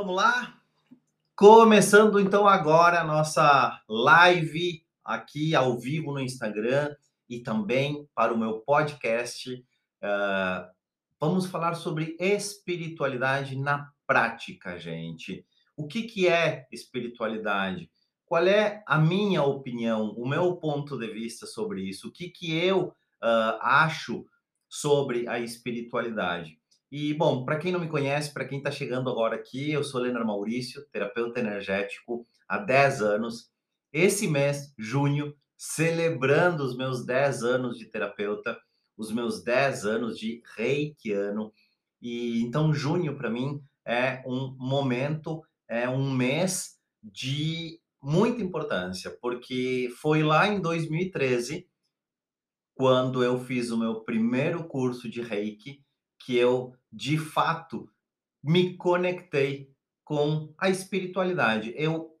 Vamos lá? Começando então agora a nossa live aqui ao vivo no Instagram e também para o meu podcast. Uh, vamos falar sobre espiritualidade na prática, gente. O que, que é espiritualidade? Qual é a minha opinião, o meu ponto de vista sobre isso? O que, que eu uh, acho sobre a espiritualidade? E, bom, para quem não me conhece, para quem está chegando agora aqui, eu sou Leonardo Maurício, terapeuta energético há 10 anos. Esse mês, junho, celebrando os meus 10 anos de terapeuta, os meus 10 anos de reikiano. E então, junho, para mim, é um momento é um mês de muita importância, porque foi lá em 2013, quando eu fiz o meu primeiro curso de Reiki, que eu, de fato, me conectei com a espiritualidade. Eu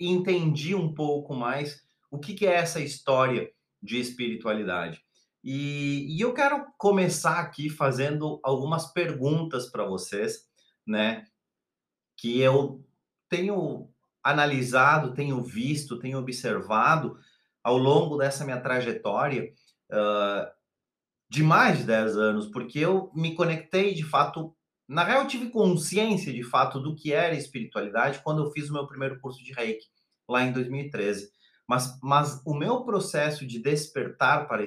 entendi um pouco mais o que, que é essa história de espiritualidade. E, e eu quero começar aqui fazendo algumas perguntas para vocês, né? Que eu tenho analisado, tenho visto, tenho observado ao longo dessa minha trajetória uh, de mais de 10 anos, porque eu me conectei de fato. Na real, eu tive consciência de fato do que era espiritualidade quando eu fiz o meu primeiro curso de Reiki, lá em 2013. Mas, mas o meu processo de despertar para,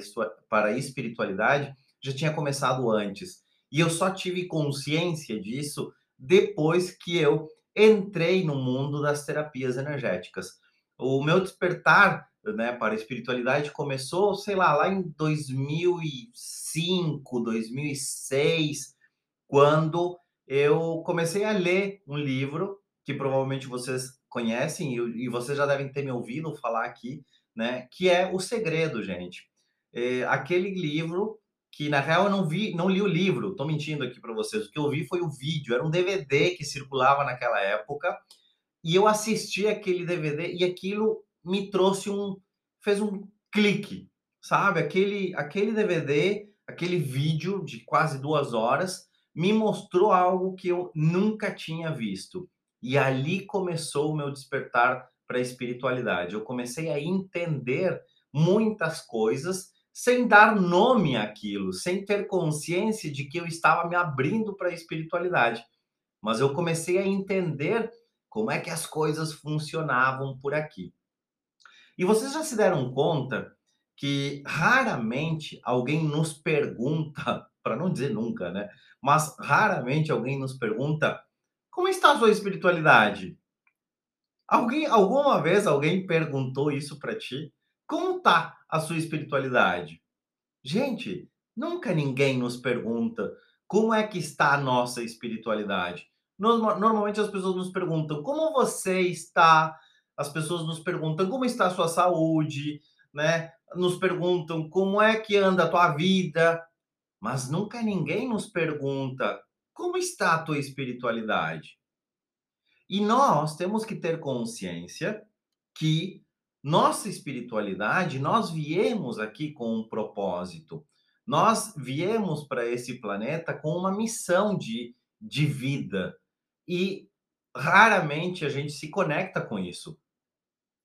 para a espiritualidade já tinha começado antes. E eu só tive consciência disso depois que eu entrei no mundo das terapias energéticas. O meu despertar né, para a espiritualidade começou, sei lá, lá em 2005, 2006, quando eu comecei a ler um livro que provavelmente vocês conhecem e, vocês já devem ter me ouvido falar aqui, né, que é O Segredo, gente. É aquele livro que na real eu não vi, não li o livro, tô mentindo aqui para vocês. O que eu vi foi o vídeo, era um DVD que circulava naquela época, e eu assisti aquele DVD e aquilo me trouxe um fez um clique, sabe? Aquele aquele DVD, aquele vídeo de quase duas horas me mostrou algo que eu nunca tinha visto. E ali começou o meu despertar para a espiritualidade. Eu comecei a entender muitas coisas sem dar nome àquilo, sem ter consciência de que eu estava me abrindo para a espiritualidade. Mas eu comecei a entender como é que as coisas funcionavam por aqui. E vocês já se deram conta que raramente alguém nos pergunta, para não dizer nunca, né? Mas raramente alguém nos pergunta como está a sua espiritualidade? Alguém, alguma vez alguém perguntou isso para ti? Como tá a sua espiritualidade? Gente, nunca ninguém nos pergunta como é que está a nossa espiritualidade. Normalmente as pessoas nos perguntam como você está, as pessoas nos perguntam como está a sua saúde, né? Nos perguntam como é que anda a tua vida, mas nunca ninguém nos pergunta como está a tua espiritualidade. E nós temos que ter consciência que nossa espiritualidade, nós viemos aqui com um propósito. Nós viemos para esse planeta com uma missão de, de vida. E raramente a gente se conecta com isso.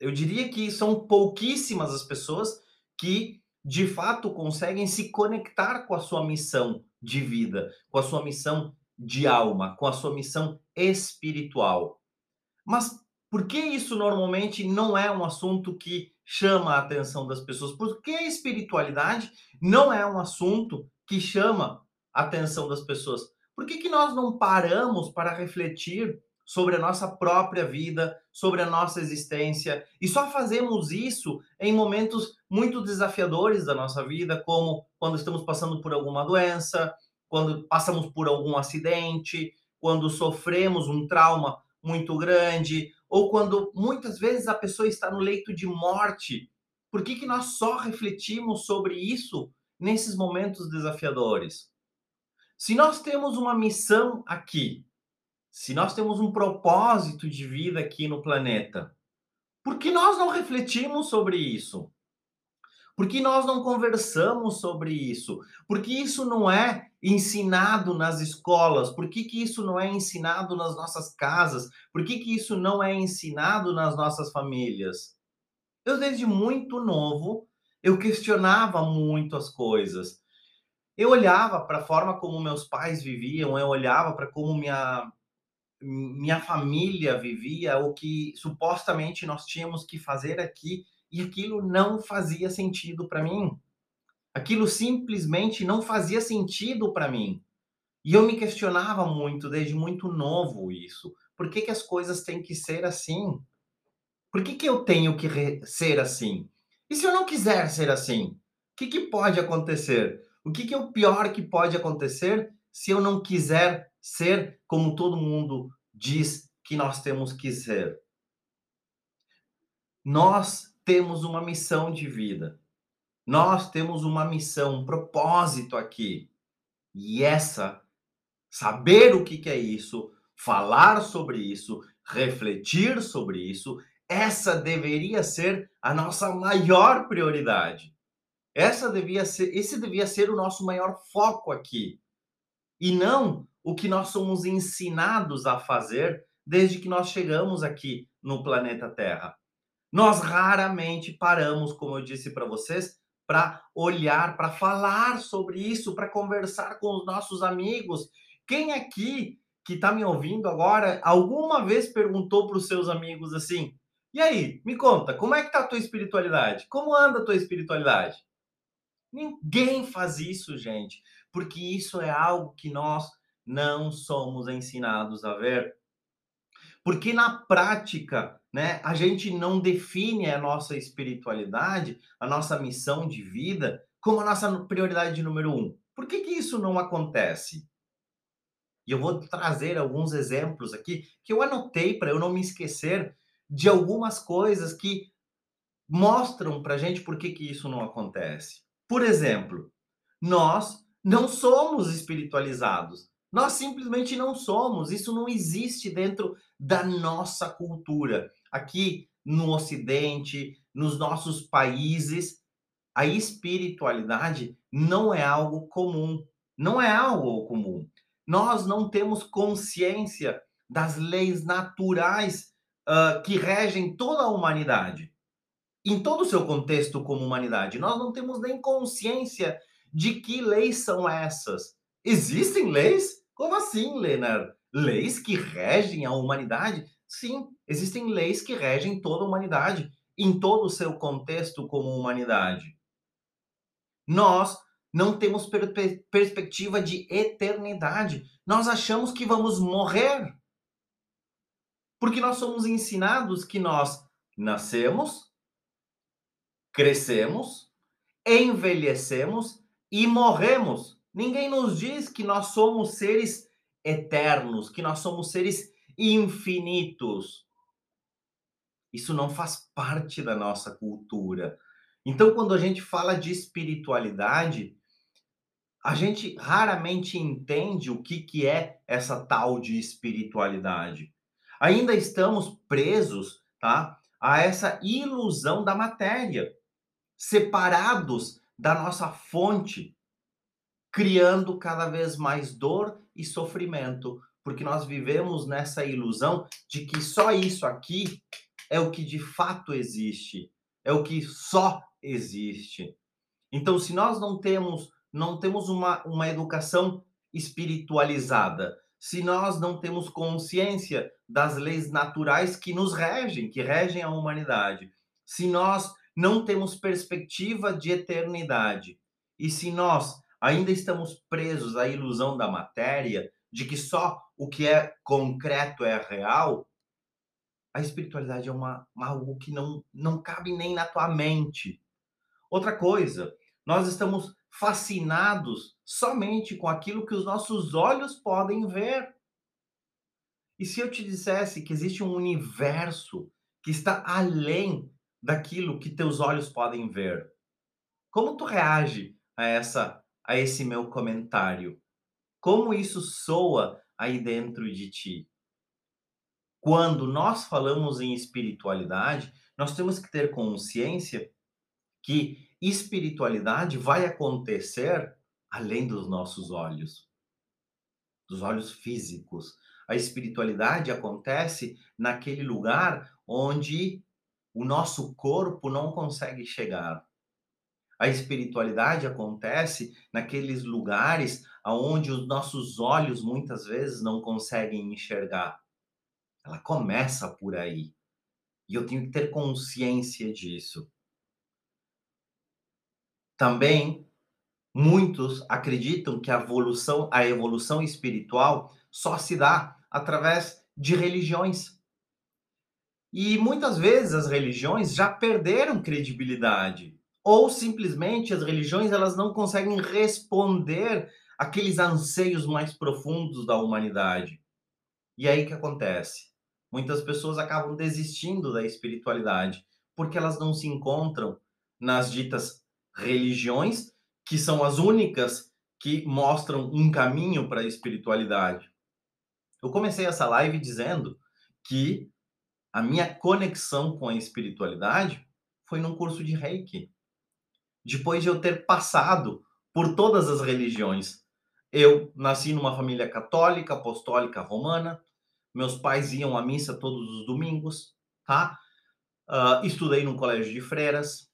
Eu diria que são pouquíssimas as pessoas que de fato conseguem se conectar com a sua missão de vida, com a sua missão de alma, com a sua missão espiritual. Mas por que isso normalmente não é um assunto que chama a atenção das pessoas? Por que a espiritualidade não é um assunto que chama a atenção das pessoas? Por que, que nós não paramos para refletir sobre a nossa própria vida, sobre a nossa existência, e só fazemos isso em momentos muito desafiadores da nossa vida, como quando estamos passando por alguma doença, quando passamos por algum acidente, quando sofremos um trauma muito grande, ou quando muitas vezes a pessoa está no leito de morte. Por que, que nós só refletimos sobre isso nesses momentos desafiadores? Se nós temos uma missão aqui, se nós temos um propósito de vida aqui no planeta, por que nós não refletimos sobre isso? Por que nós não conversamos sobre isso? Porque isso não é ensinado nas escolas? Por que, que isso não é ensinado nas nossas casas? Por que, que isso não é ensinado nas nossas famílias? Eu, desde muito novo, eu questionava muito as coisas. Eu olhava para a forma como meus pais viviam, eu olhava para como minha, minha família vivia, o que supostamente nós tínhamos que fazer aqui, e aquilo não fazia sentido para mim. Aquilo simplesmente não fazia sentido para mim. E eu me questionava muito, desde muito novo, isso. Por que, que as coisas têm que ser assim? Por que, que eu tenho que ser assim? E se eu não quiser ser assim? O que, que pode acontecer? O que, que é o pior que pode acontecer se eu não quiser ser como todo mundo diz que nós temos que ser? Nós temos uma missão de vida. Nós temos uma missão, um propósito aqui. E essa, saber o que, é isso, falar sobre isso, refletir sobre isso, essa deveria ser a nossa maior prioridade. Essa devia ser, esse devia ser o nosso maior foco aqui. E não o que nós somos ensinados a fazer desde que nós chegamos aqui no planeta Terra. Nós raramente paramos, como eu disse para vocês, para olhar, para falar sobre isso, para conversar com os nossos amigos. Quem aqui que está me ouvindo agora alguma vez perguntou para os seus amigos assim: e aí, me conta, como é que tá a tua espiritualidade? Como anda a tua espiritualidade? Ninguém faz isso, gente, porque isso é algo que nós não somos ensinados a ver. Porque na prática, né, a gente não define a nossa espiritualidade, a nossa missão de vida, como a nossa prioridade número um. Por que, que isso não acontece? E eu vou trazer alguns exemplos aqui que eu anotei para eu não me esquecer de algumas coisas que mostram para gente por que, que isso não acontece. Por exemplo, nós não somos espiritualizados. Nós simplesmente não somos. Isso não existe dentro da nossa cultura. Aqui no Ocidente, nos nossos países, a espiritualidade não é algo comum. Não é algo comum. Nós não temos consciência das leis naturais uh, que regem toda a humanidade. Em todo o seu contexto como humanidade. Nós não temos nem consciência de que leis são essas. Existem leis? Como assim, Leonard? Leis que regem a humanidade? Sim, existem leis que regem toda a humanidade, em todo o seu contexto como humanidade. Nós não temos per perspectiva de eternidade. Nós achamos que vamos morrer. Porque nós somos ensinados que nós nascemos, crescemos, envelhecemos e morremos. Ninguém nos diz que nós somos seres eternos, que nós somos seres infinitos. Isso não faz parte da nossa cultura. Então, quando a gente fala de espiritualidade, a gente raramente entende o que, que é essa tal de espiritualidade. Ainda estamos presos, tá? A essa ilusão da matéria, separados da nossa fonte, criando cada vez mais dor e sofrimento, porque nós vivemos nessa ilusão de que só isso aqui é o que de fato existe, é o que só existe. Então, se nós não temos não temos uma, uma educação espiritualizada, se nós não temos consciência das leis naturais que nos regem, que regem a humanidade, se nós não temos perspectiva de eternidade e se nós ainda estamos presos à ilusão da matéria, de que só o que é concreto é real, a espiritualidade é uma, algo que não, não cabe nem na tua mente. Outra coisa, nós estamos fascinados somente com aquilo que os nossos olhos podem ver. E se eu te dissesse que existe um universo que está além daquilo que teus olhos podem ver, como tu reage a essa a esse meu comentário? Como isso soa aí dentro de ti? Quando nós falamos em espiritualidade, nós temos que ter consciência que espiritualidade vai acontecer além dos nossos olhos, dos olhos físicos. A espiritualidade acontece naquele lugar onde o nosso corpo não consegue chegar. A espiritualidade acontece naqueles lugares aonde os nossos olhos muitas vezes não conseguem enxergar. Ela começa por aí. E eu tenho que ter consciência disso. Também muitos acreditam que a evolução, a evolução espiritual só se dá através de religiões. E muitas vezes as religiões já perderam credibilidade, ou simplesmente as religiões elas não conseguem responder aqueles anseios mais profundos da humanidade. E aí que acontece? Muitas pessoas acabam desistindo da espiritualidade porque elas não se encontram nas ditas religiões, que são as únicas que mostram um caminho para a espiritualidade. Eu comecei essa live dizendo que a minha conexão com a espiritualidade foi num curso de Reiki. Depois de eu ter passado por todas as religiões. Eu nasci numa família católica, apostólica, romana. Meus pais iam à missa todos os domingos, tá? Uh, estudei num colégio de freiras,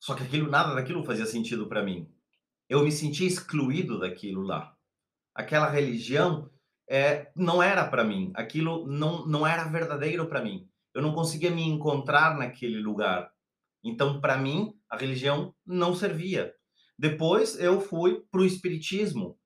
só que aquilo, nada daquilo fazia sentido para mim. Eu me sentia excluído daquilo lá. Aquela religião é, não era para mim. Aquilo não, não era verdadeiro para mim. Eu não conseguia me encontrar naquele lugar. Então, para mim, a religião não servia. Depois, eu fui para o Espiritismo.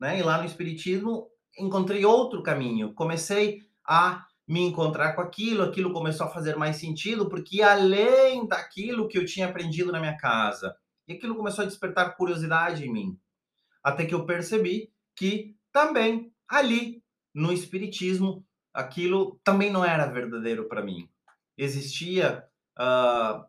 Né? E lá no Espiritismo, encontrei outro caminho. Comecei a me encontrar com aquilo, aquilo começou a fazer mais sentido, porque além daquilo que eu tinha aprendido na minha casa, e aquilo começou a despertar curiosidade em mim. Até que eu percebi que também ali no espiritismo aquilo também não era verdadeiro para mim. Existia uh,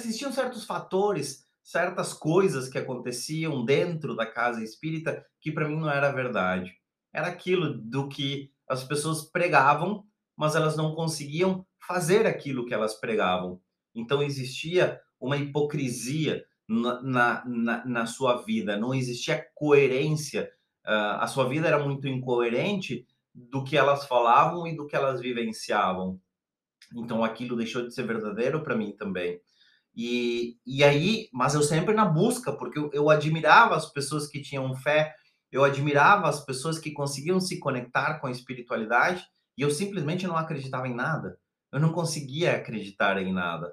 existiam certos fatores, certas coisas que aconteciam dentro da casa espírita que para mim não era verdade. Era aquilo do que as pessoas pregavam mas elas não conseguiam fazer aquilo que elas pregavam. Então existia uma hipocrisia na, na, na, sua vida, não existia coerência. Uh, a sua vida era muito incoerente do que elas falavam e do que elas vivenciavam. Então aquilo deixou de ser verdadeiro para mim também. E, e aí, mas eu sempre na busca, porque eu, eu admirava as pessoas que tinham fé, eu admirava as pessoas que conseguiam se conectar com a espiritualidade, e eu simplesmente não acreditava em nada. Eu não conseguia acreditar em nada.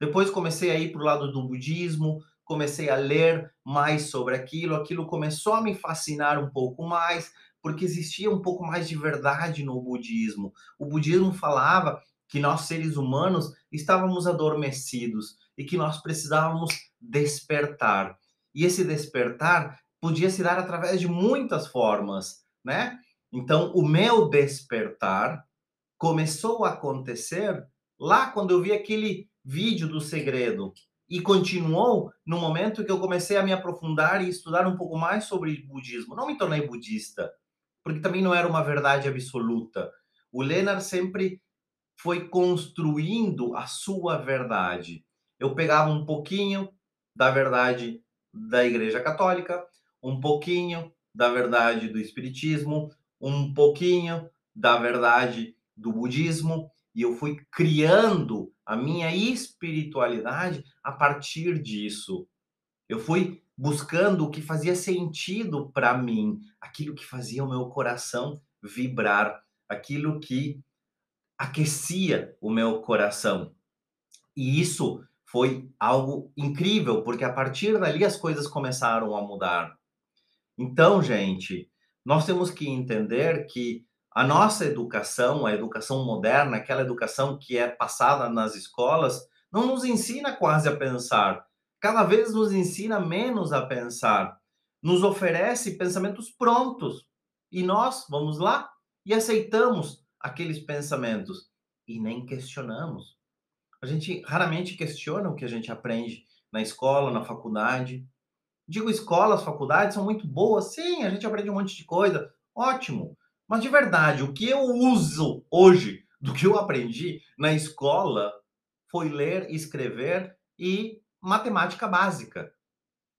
Depois comecei a ir para o lado do budismo, comecei a ler mais sobre aquilo, aquilo começou a me fascinar um pouco mais, porque existia um pouco mais de verdade no budismo. O budismo falava que nós seres humanos estávamos adormecidos e que nós precisávamos despertar. E esse despertar podia se dar através de muitas formas, né? Então, o meu despertar começou a acontecer lá quando eu vi aquele vídeo do segredo e continuou no momento que eu comecei a me aprofundar e estudar um pouco mais sobre budismo. Não me tornei budista, porque também não era uma verdade absoluta. O Leonard sempre foi construindo a sua verdade. Eu pegava um pouquinho da verdade da Igreja Católica, um pouquinho da verdade do Espiritismo, um pouquinho da verdade do budismo e eu fui criando a minha espiritualidade a partir disso. Eu fui buscando o que fazia sentido para mim, aquilo que fazia o meu coração vibrar, aquilo que aquecia o meu coração. E isso foi algo incrível, porque a partir dali as coisas começaram a mudar. Então, gente, nós temos que entender que a nossa educação, a educação moderna, aquela educação que é passada nas escolas, não nos ensina quase a pensar. Cada vez nos ensina menos a pensar. Nos oferece pensamentos prontos. E nós vamos lá e aceitamos aqueles pensamentos e nem questionamos. A gente raramente questiona o que a gente aprende na escola, na faculdade. Digo, escolas, faculdades são muito boas. Sim, a gente aprende um monte de coisa. Ótimo. Mas de verdade, o que eu uso hoje do que eu aprendi na escola foi ler, escrever e matemática básica.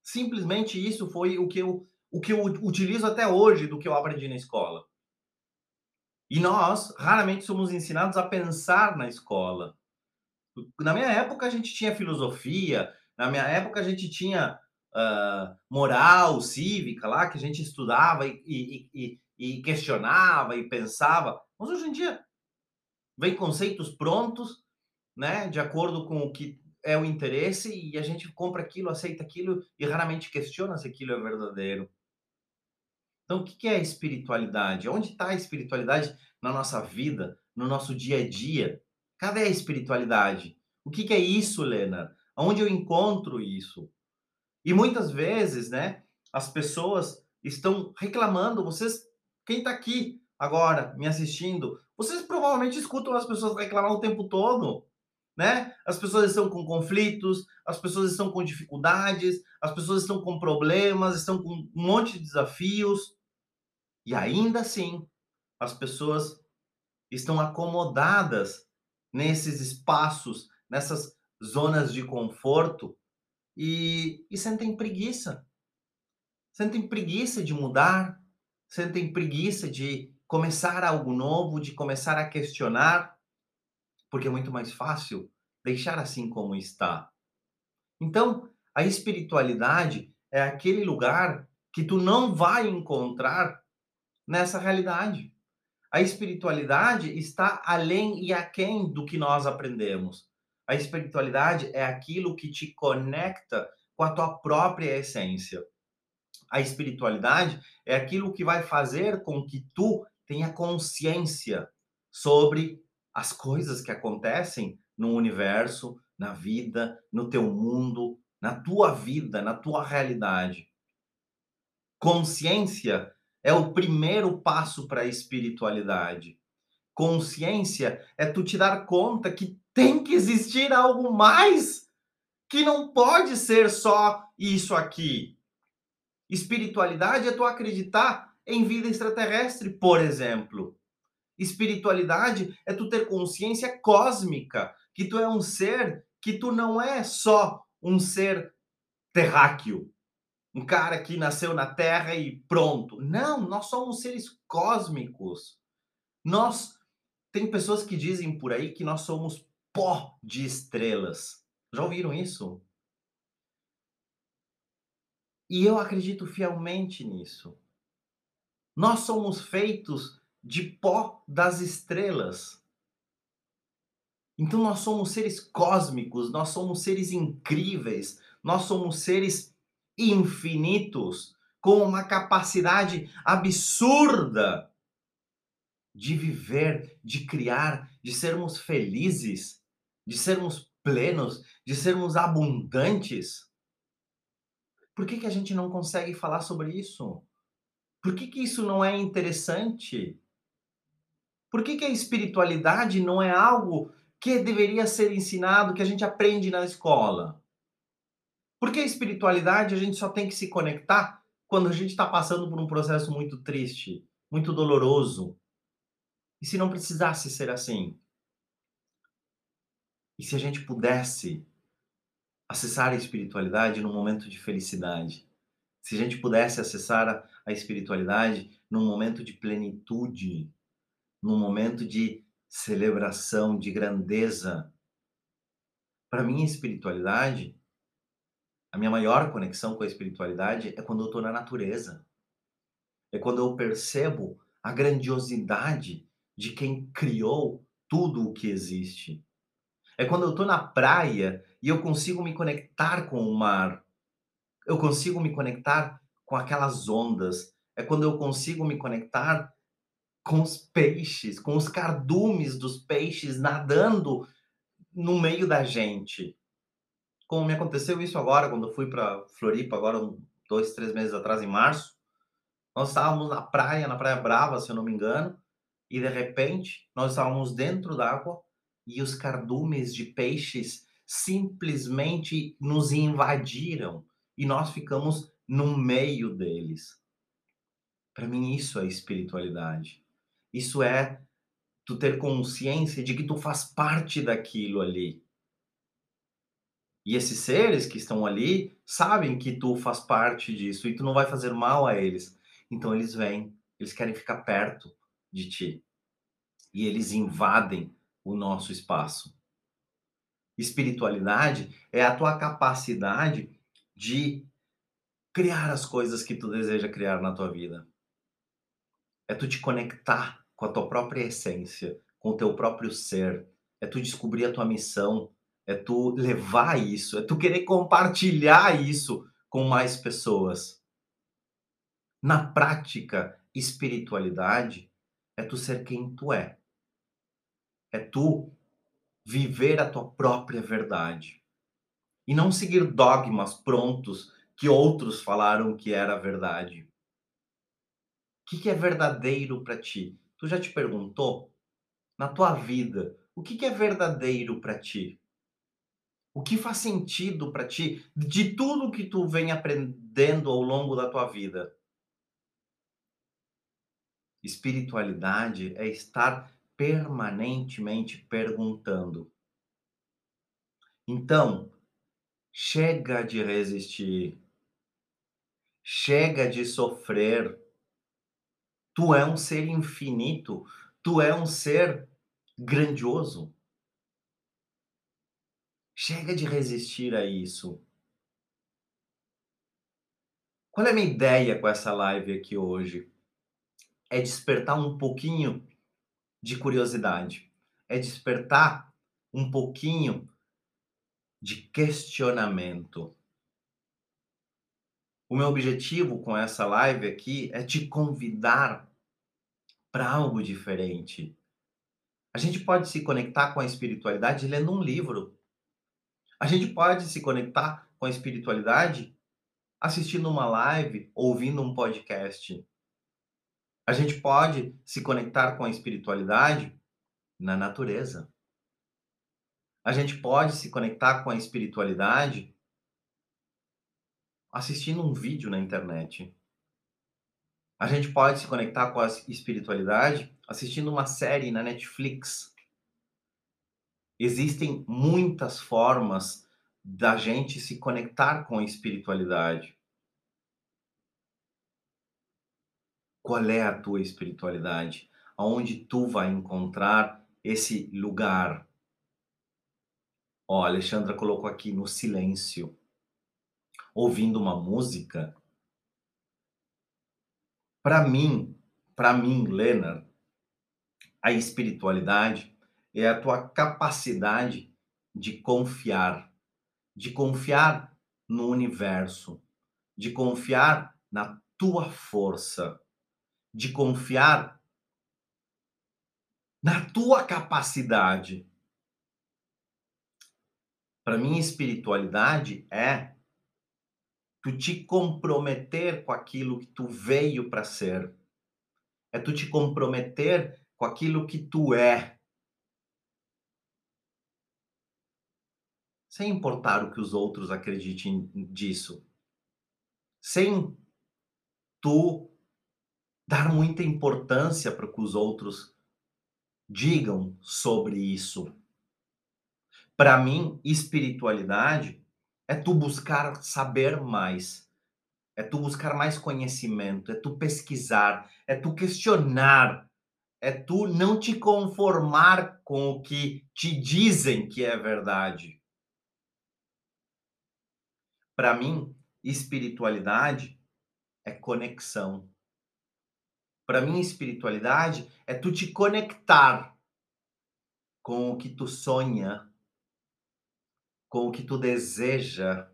Simplesmente isso foi o que eu o que eu utilizo até hoje do que eu aprendi na escola. E nós raramente somos ensinados a pensar na escola. Na minha época a gente tinha filosofia, na minha época a gente tinha uh, moral cívica lá, que a gente estudava e, e, e, e questionava e pensava. Mas hoje em dia vem conceitos prontos, né, de acordo com o que é o interesse e a gente compra aquilo, aceita aquilo e raramente questiona se aquilo é verdadeiro. Então, o que é espiritualidade? Onde está a espiritualidade na nossa vida, no nosso dia a dia? Cadê a espiritualidade? O que é isso, Lena? Onde eu encontro isso? E muitas vezes, né, as pessoas estão reclamando. Vocês, quem está aqui agora me assistindo, vocês provavelmente escutam as pessoas reclamar o tempo todo né? As pessoas estão com conflitos, as pessoas estão com dificuldades, as pessoas estão com problemas, estão com um monte de desafios. E ainda assim, as pessoas estão acomodadas nesses espaços, nessas zonas de conforto e, e sentem preguiça. Sentem preguiça de mudar, sentem preguiça de começar algo novo, de começar a questionar porque é muito mais fácil deixar assim como está. Então, a espiritualidade é aquele lugar que tu não vai encontrar nessa realidade. A espiritualidade está além e aquém do que nós aprendemos. A espiritualidade é aquilo que te conecta com a tua própria essência. A espiritualidade é aquilo que vai fazer com que tu tenha consciência sobre as coisas que acontecem no universo, na vida, no teu mundo, na tua vida, na tua realidade. Consciência é o primeiro passo para a espiritualidade. Consciência é tu te dar conta que tem que existir algo mais, que não pode ser só isso aqui. Espiritualidade é tu acreditar em vida extraterrestre, por exemplo. Espiritualidade é tu ter consciência cósmica, que tu é um ser, que tu não é só um ser terráqueo, um cara que nasceu na Terra e pronto. Não, nós somos seres cósmicos. Nós tem pessoas que dizem por aí que nós somos pó de estrelas. Já ouviram isso? E eu acredito fielmente nisso. Nós somos feitos de pó das estrelas. Então nós somos seres cósmicos, nós somos seres incríveis, nós somos seres infinitos, com uma capacidade absurda de viver, de criar, de sermos felizes, de sermos plenos, de sermos abundantes. Por que, que a gente não consegue falar sobre isso? Por que, que isso não é interessante? Por que, que a espiritualidade não é algo que deveria ser ensinado, que a gente aprende na escola? Porque a espiritualidade a gente só tem que se conectar quando a gente está passando por um processo muito triste, muito doloroso. E se não precisasse ser assim? E se a gente pudesse acessar a espiritualidade num momento de felicidade? Se a gente pudesse acessar a, a espiritualidade num momento de plenitude, num momento de celebração, de grandeza. Para mim, a espiritualidade, a minha maior conexão com a espiritualidade é quando eu estou na natureza. É quando eu percebo a grandiosidade de quem criou tudo o que existe. É quando eu estou na praia e eu consigo me conectar com o mar. Eu consigo me conectar com aquelas ondas. É quando eu consigo me conectar com os peixes, com os cardumes dos peixes nadando no meio da gente. Como me aconteceu isso agora, quando eu fui para Floripa, agora dois, três meses atrás, em março. Nós estávamos na praia, na Praia Brava, se eu não me engano, e de repente nós estávamos dentro d'água e os cardumes de peixes simplesmente nos invadiram e nós ficamos no meio deles. Para mim, isso é espiritualidade. Isso é tu ter consciência de que tu faz parte daquilo ali. E esses seres que estão ali sabem que tu faz parte disso e tu não vai fazer mal a eles. Então eles vêm, eles querem ficar perto de ti. E eles invadem o nosso espaço. Espiritualidade é a tua capacidade de criar as coisas que tu deseja criar na tua vida. É tu te conectar com a tua própria essência, com o teu próprio ser. É tu descobrir a tua missão, é tu levar isso, é tu querer compartilhar isso com mais pessoas. Na prática, espiritualidade é tu ser quem tu é. É tu viver a tua própria verdade. E não seguir dogmas prontos que outros falaram que era verdade. O que, que é verdadeiro para ti? Tu já te perguntou? Na tua vida, o que, que é verdadeiro para ti? O que faz sentido para ti de tudo que tu vem aprendendo ao longo da tua vida? Espiritualidade é estar permanentemente perguntando. Então, chega de resistir. Chega de sofrer. Tu é um ser infinito. Tu é um ser grandioso. Chega de resistir a isso. Qual é a minha ideia com essa live aqui hoje? É despertar um pouquinho de curiosidade, é despertar um pouquinho de questionamento. O meu objetivo com essa live aqui é te convidar para algo diferente. A gente pode se conectar com a espiritualidade lendo um livro. A gente pode se conectar com a espiritualidade assistindo uma live, ouvindo um podcast. A gente pode se conectar com a espiritualidade na natureza. A gente pode se conectar com a espiritualidade assistindo um vídeo na internet. A gente pode se conectar com a espiritualidade assistindo uma série na Netflix. Existem muitas formas da gente se conectar com a espiritualidade. Qual é a tua espiritualidade? Aonde tu vai encontrar esse lugar? Ó, a Alexandra colocou aqui no silêncio, ouvindo uma música. Para mim, para mim, Leonard, a espiritualidade é a tua capacidade de confiar, de confiar no universo, de confiar na tua força, de confiar na tua capacidade. Para mim, espiritualidade é tu te comprometer com aquilo que tu veio para ser. É tu te comprometer com aquilo que tu é. Sem importar o que os outros acreditem disso. Sem tu dar muita importância para que os outros digam sobre isso. Para mim, espiritualidade é tu buscar saber mais, é tu buscar mais conhecimento, é tu pesquisar, é tu questionar, é tu não te conformar com o que te dizem que é verdade. Para mim, espiritualidade é conexão. Para mim, espiritualidade é tu te conectar com o que tu sonha, com o que tu deseja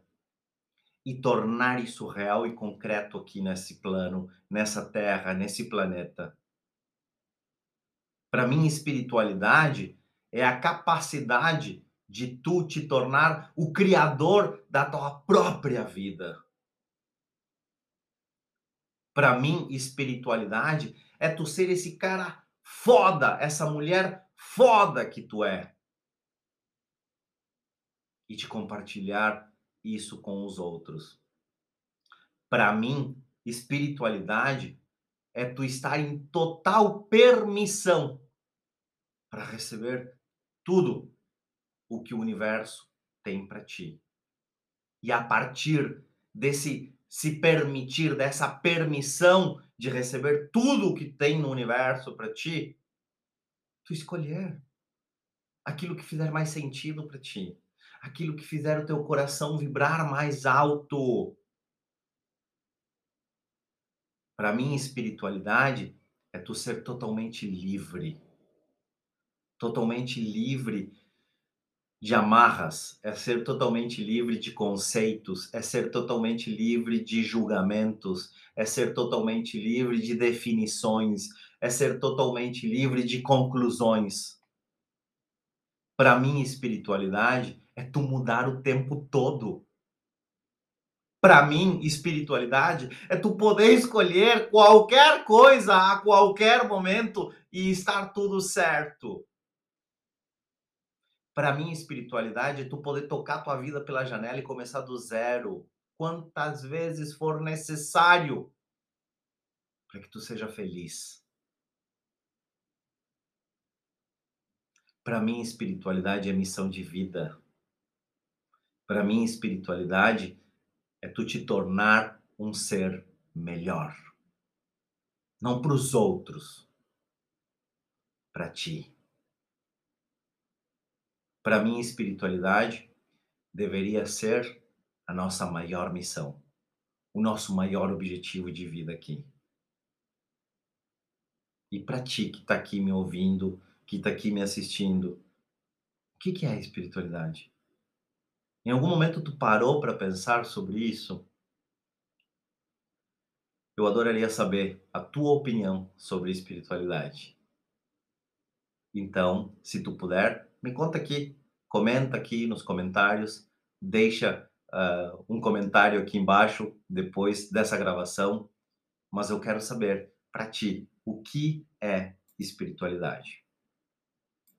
e tornar isso real e concreto aqui nesse plano, nessa terra, nesse planeta. Para mim, espiritualidade é a capacidade de tu te tornar o criador da tua própria vida. Para mim, espiritualidade é tu ser esse cara foda, essa mulher foda que tu é. E te compartilhar isso com os outros. Para mim, espiritualidade é tu estar em total permissão para receber tudo o que o universo tem para ti. E a partir desse se permitir, dessa permissão de receber tudo o que tem no universo para ti, tu escolher aquilo que fizer mais sentido para ti, aquilo que fizer o teu coração vibrar mais alto. Para mim, espiritualidade é tu ser totalmente livre. Totalmente livre de amarras, é ser totalmente livre de conceitos, é ser totalmente livre de julgamentos, é ser totalmente livre de definições, é ser totalmente livre de conclusões. Para mim, espiritualidade é tu mudar o tempo todo. Para mim, espiritualidade é tu poder escolher qualquer coisa a qualquer momento e estar tudo certo. Para mim, espiritualidade é tu poder tocar tua vida pela janela e começar do zero, quantas vezes for necessário, para que tu seja feliz. Para mim, espiritualidade é missão de vida. Para mim, espiritualidade é tu te tornar um ser melhor. Não para os outros, para ti. Para mim, espiritualidade deveria ser a nossa maior missão, o nosso maior objetivo de vida aqui. E para ti que está aqui me ouvindo, que está aqui me assistindo, o que, que é espiritualidade? Em algum momento tu parou para pensar sobre isso? Eu adoraria saber a tua opinião sobre espiritualidade. Então, se tu puder, me conta aqui, comenta aqui nos comentários, deixa uh, um comentário aqui embaixo depois dessa gravação, mas eu quero saber para ti o que é espiritualidade.